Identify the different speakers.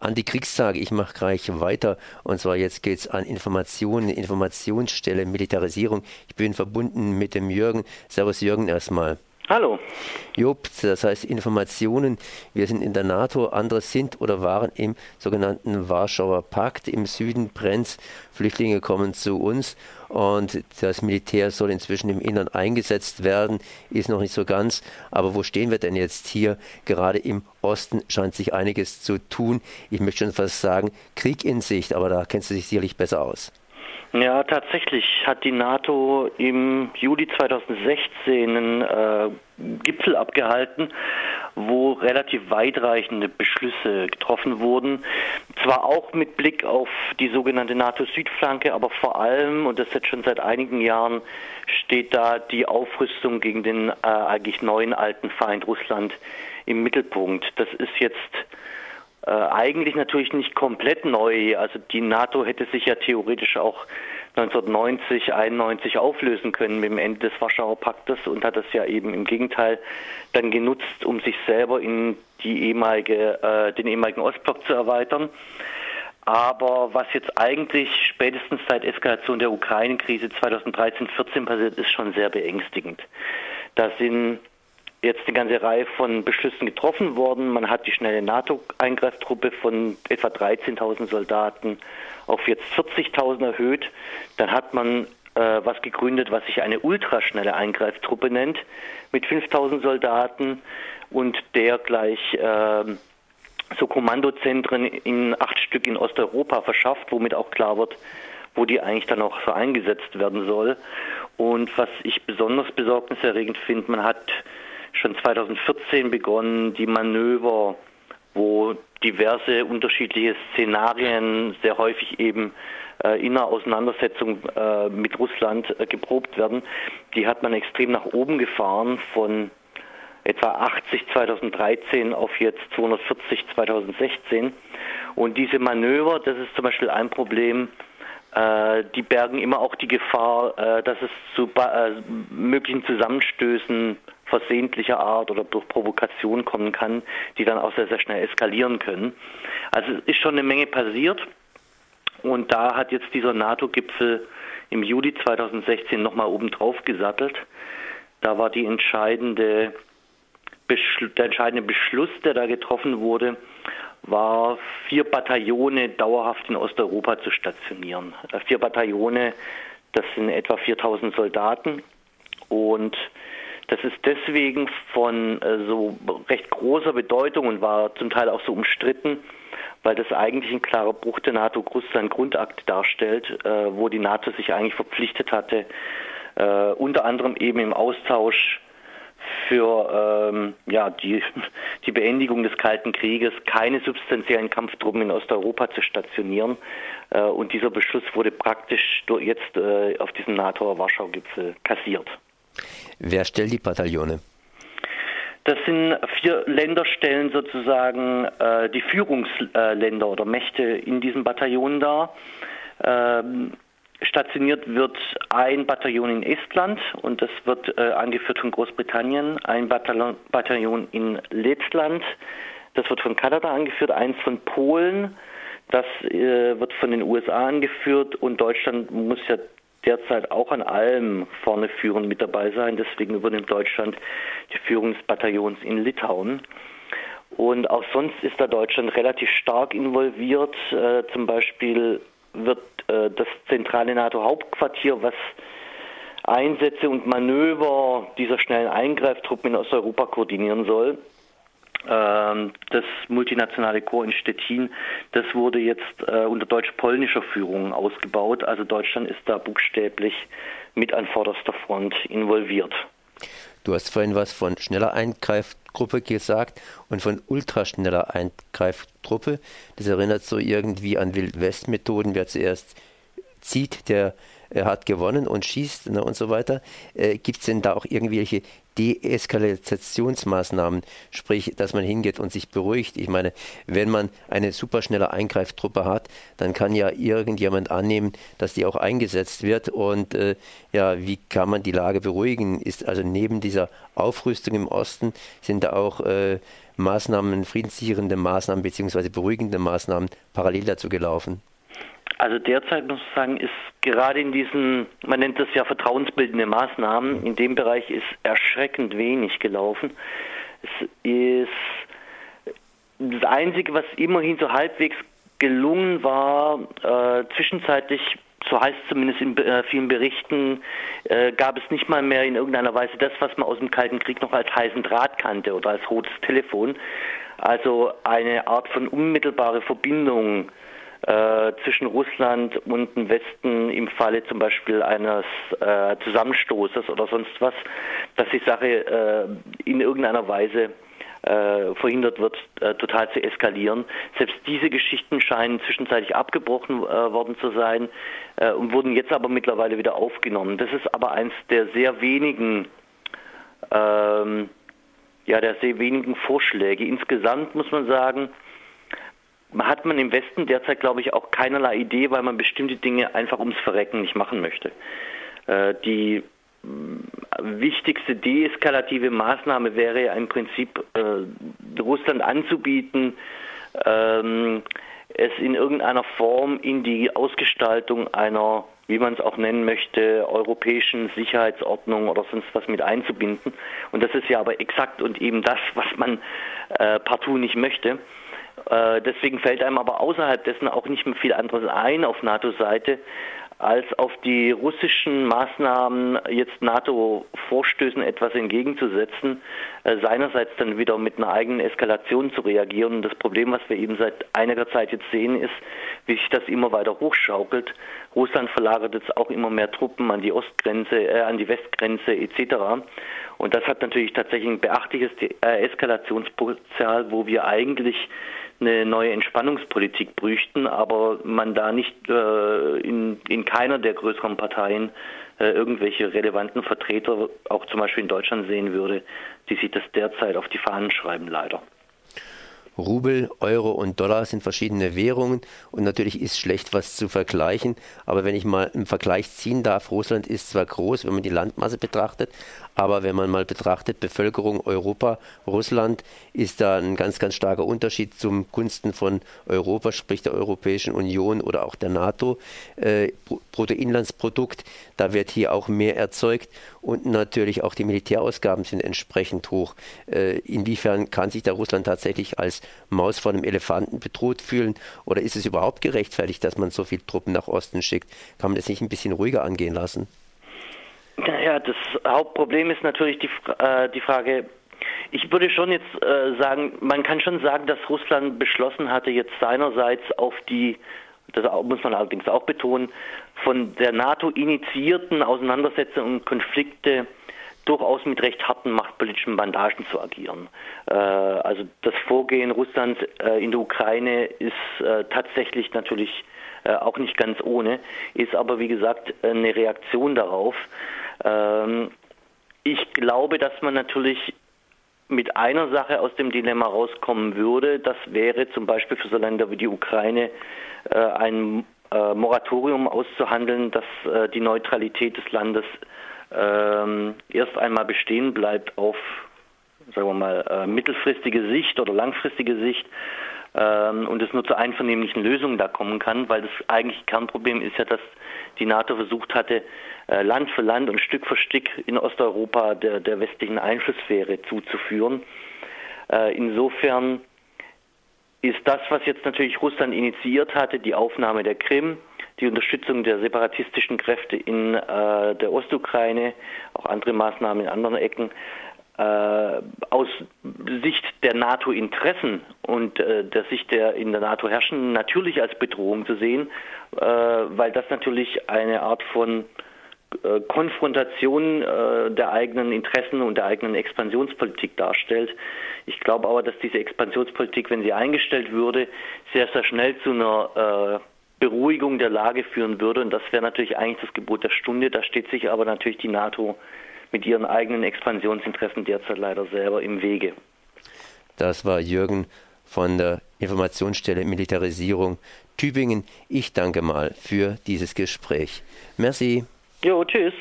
Speaker 1: Antikriegstag. Ich mache gleich weiter. Und zwar jetzt geht es an Informationen, Informationsstelle, Militarisierung. Ich bin verbunden mit dem Jürgen. Servus Jürgen erstmal.
Speaker 2: Hallo.
Speaker 1: Job, das heißt Informationen. Wir sind in der NATO, andere sind oder waren im sogenannten Warschauer Pakt. Im Süden brennt Flüchtlinge kommen zu uns und das Militär soll inzwischen im Innern eingesetzt werden, ist noch nicht so ganz. Aber wo stehen wir denn jetzt hier? Gerade im Osten scheint sich einiges zu tun. Ich möchte schon fast sagen, Krieg in Sicht, aber da kennst du dich sicherlich besser aus.
Speaker 2: Ja, tatsächlich hat die NATO im Juli 2016 einen äh, Gipfel abgehalten, wo relativ weitreichende Beschlüsse getroffen wurden. Zwar auch mit Blick auf die sogenannte NATO-Südflanke, aber vor allem, und das jetzt schon seit einigen Jahren, steht da die Aufrüstung gegen den äh, eigentlich neuen alten Feind Russland im Mittelpunkt. Das ist jetzt äh, eigentlich natürlich nicht komplett neu. Also die NATO hätte sich ja theoretisch auch 1990, 91 auflösen können mit dem Ende des Warschauer Paktes und hat das ja eben im Gegenteil dann genutzt, um sich selber in die ehemalige, äh, den ehemaligen Ostblock zu erweitern. Aber was jetzt eigentlich spätestens seit Eskalation der Ukraine-Krise 2013-14 passiert, ist schon sehr beängstigend. Da sind jetzt eine ganze Reihe von Beschlüssen getroffen worden. Man hat die schnelle NATO-Eingreiftruppe von etwa 13.000 Soldaten auf jetzt 40.000 erhöht. Dann hat man äh, was gegründet, was sich eine ultraschnelle Eingreiftruppe nennt, mit 5.000 Soldaten und der gleich äh, so Kommandozentren in acht Stück in Osteuropa verschafft, womit auch klar wird, wo die eigentlich dann auch so eingesetzt werden soll. Und was ich besonders besorgniserregend finde, man hat schon 2014 begonnen, die Manöver, wo diverse unterschiedliche Szenarien sehr häufig eben äh, in einer Auseinandersetzung äh, mit Russland äh, geprobt werden. Die hat man extrem nach oben gefahren von etwa 80 2013 auf jetzt 240 2016. Und diese Manöver, das ist zum Beispiel ein Problem, äh, die bergen immer auch die Gefahr, äh, dass es zu äh, möglichen Zusammenstößen versehentlicher Art oder durch Provokation kommen kann, die dann auch sehr, sehr schnell eskalieren können. Also es ist schon eine Menge passiert und da hat jetzt dieser NATO-Gipfel im Juli 2016 nochmal oben drauf gesattelt. Da war die entscheidende der entscheidende Beschluss, der da getroffen wurde, war, vier Bataillone dauerhaft in Osteuropa zu stationieren. Vier Bataillone, das sind etwa 4000 Soldaten und das ist deswegen von äh, so recht großer Bedeutung und war zum Teil auch so umstritten, weil das eigentlich ein klarer Bruch der NATO-Russland-Grundakte darstellt, äh, wo die NATO sich eigentlich verpflichtet hatte, äh, unter anderem eben im Austausch für ähm, ja, die, die Beendigung des Kalten Krieges keine substanziellen Kampftruppen in Osteuropa zu stationieren. Äh, und dieser Beschluss wurde praktisch jetzt äh, auf diesem NATO-Warschau-Gipfel kassiert.
Speaker 1: Wer stellt die Bataillone?
Speaker 2: Das sind vier Länderstellen sozusagen äh, die Führungsländer oder Mächte in diesen Bataillonen dar. Ähm, stationiert wird ein Bataillon in Estland und das wird äh, angeführt von Großbritannien, ein Bataillon, Bataillon in Lettland, das wird von Kanada angeführt, eins von Polen, das äh, wird von den USA angeführt und Deutschland muss ja derzeit auch an allem vorne führend mit dabei sein. Deswegen übernimmt Deutschland die Führung des Bataillons in Litauen. Und auch sonst ist da Deutschland relativ stark involviert. Äh, zum Beispiel wird äh, das zentrale NATO-Hauptquartier, was Einsätze und Manöver dieser schnellen Eingreiftruppen in Osteuropa koordinieren soll, das multinationale Korps in Stettin, das wurde jetzt äh, unter deutsch-polnischer Führung ausgebaut. Also Deutschland ist da buchstäblich mit an vorderster Front involviert.
Speaker 1: Du hast vorhin was von schneller Eingreiftruppe gesagt und von ultraschneller Eingreiftruppe. Das erinnert so irgendwie an Wildwest-Methoden. Wer zuerst zieht, der äh, hat gewonnen und schießt ne, und so weiter. Äh, Gibt es denn da auch irgendwelche Deeskalationsmaßnahmen, sprich, dass man hingeht und sich beruhigt. Ich meine, wenn man eine superschnelle Eingreiftruppe hat, dann kann ja irgendjemand annehmen, dass die auch eingesetzt wird. Und äh, ja, wie kann man die Lage beruhigen? Ist also neben dieser Aufrüstung im Osten sind da auch äh, Maßnahmen, friedenssichernde Maßnahmen bzw. beruhigende Maßnahmen parallel dazu gelaufen?
Speaker 2: Also derzeit muss ich sagen, ist gerade in diesen, man nennt das ja vertrauensbildende Maßnahmen, in dem Bereich ist erschreckend wenig gelaufen. Es ist das Einzige, was immerhin so halbwegs gelungen war, äh, zwischenzeitlich, so heißt es zumindest in äh, vielen Berichten, äh, gab es nicht mal mehr in irgendeiner Weise das, was man aus dem Kalten Krieg noch als heißen Draht kannte oder als rotes Telefon. Also eine Art von unmittelbare Verbindung äh, zwischen Russland und dem Westen im Falle zum Beispiel eines äh, Zusammenstoßes oder sonst was, dass die Sache äh, in irgendeiner Weise äh, verhindert wird, äh, total zu eskalieren. Selbst diese Geschichten scheinen zwischenzeitlich abgebrochen äh, worden zu sein und wurden jetzt aber mittlerweile wieder aufgenommen. Das ist aber eins der sehr wenigen ähm, ja, der sehr wenigen Vorschläge. Insgesamt muss man sagen, hat man im Westen derzeit, glaube ich, auch keinerlei Idee, weil man bestimmte Dinge einfach ums Verrecken nicht machen möchte. Äh, die mm, wichtigste deeskalative Maßnahme wäre ja im Prinzip äh, Russland anzubieten, ähm, es in irgendeiner Form in die Ausgestaltung einer, wie man es auch nennen möchte, europäischen Sicherheitsordnung oder sonst was mit einzubinden. Und das ist ja aber exakt und eben das, was man äh, partout nicht möchte. Äh, deswegen fällt einem aber außerhalb dessen auch nicht mehr viel anderes ein auf NATO-Seite, als auf die russischen Maßnahmen jetzt NATO-Vorstößen etwas entgegenzusetzen, äh, seinerseits dann wieder mit einer eigenen Eskalation zu reagieren. Und das Problem, was wir eben seit einiger Zeit jetzt sehen, ist, wie sich das immer weiter hochschaukelt. Russland verlagert jetzt auch immer mehr Truppen an die Ostgrenze, äh, an die Westgrenze etc. Und das hat natürlich tatsächlich ein beachtliches äh, Eskalationspotenzial, wo wir eigentlich eine neue Entspannungspolitik bräuchten, aber man da nicht äh, in, in keiner der größeren Parteien äh, irgendwelche relevanten Vertreter, auch zum Beispiel in Deutschland sehen würde, die sich das derzeit auf die Fahnen schreiben, leider.
Speaker 1: Rubel, Euro und Dollar sind verschiedene Währungen und natürlich ist schlecht was zu vergleichen. Aber wenn ich mal im Vergleich ziehen darf, Russland ist zwar groß, wenn man die Landmasse betrachtet, aber wenn man mal betrachtet, Bevölkerung Europa, Russland, ist da ein ganz, ganz starker Unterschied zum Gunsten von Europa, sprich der Europäischen Union oder auch der NATO. Äh, Bruttoinlandsprodukt, da wird hier auch mehr erzeugt und natürlich auch die Militärausgaben sind entsprechend hoch. Äh, inwiefern kann sich da Russland tatsächlich als Maus vor einem Elefanten bedroht fühlen oder ist es überhaupt gerechtfertigt, dass man so viele Truppen nach Osten schickt? Kann man das nicht ein bisschen ruhiger angehen lassen?
Speaker 2: Naja, das Hauptproblem ist natürlich die, äh, die Frage, ich würde schon jetzt äh, sagen, man kann schon sagen, dass Russland beschlossen hatte, jetzt seinerseits auf die, das muss man allerdings auch betonen, von der NATO initiierten Auseinandersetzungen und Konflikte durchaus mit recht harten machtpolitischen Bandagen zu agieren. Äh, also das Vorgehen Russlands äh, in der Ukraine ist äh, tatsächlich natürlich äh, auch nicht ganz ohne, ist aber wie gesagt eine Reaktion darauf. Ähm, ich glaube, dass man natürlich mit einer Sache aus dem Dilemma rauskommen würde. Das wäre zum Beispiel für so Länder wie die Ukraine äh, ein äh, Moratorium auszuhandeln, dass äh, die Neutralität des Landes ähm, erst einmal bestehen bleibt auf, sagen wir mal, äh, mittelfristige Sicht oder langfristige Sicht ähm, und es nur zu einvernehmlichen Lösungen da kommen kann, weil das eigentliche Kernproblem ist ja, dass die NATO versucht hatte, äh, Land für Land und Stück für Stück in Osteuropa der, der westlichen Einflusssphäre zuzuführen. Äh, insofern ist das, was jetzt natürlich Russland initiiert hatte, die Aufnahme der Krim, die Unterstützung der separatistischen Kräfte in äh, der Ostukraine, auch andere Maßnahmen in anderen Ecken, äh, aus Sicht der NATO-Interessen und äh, der Sicht der in der NATO herrschen natürlich als Bedrohung zu sehen, äh, weil das natürlich eine Art von äh, Konfrontation äh, der eigenen Interessen und der eigenen Expansionspolitik darstellt. Ich glaube aber, dass diese Expansionspolitik, wenn sie eingestellt würde, sehr, sehr schnell zu einer Beruhigung der Lage führen würde. Und das wäre natürlich eigentlich das Gebot der Stunde. Da steht sich aber natürlich die NATO mit ihren eigenen Expansionsinteressen derzeit leider selber im Wege.
Speaker 1: Das war Jürgen von der Informationsstelle Militarisierung Tübingen. Ich danke mal für dieses Gespräch. Merci.
Speaker 2: Jo, tschüss.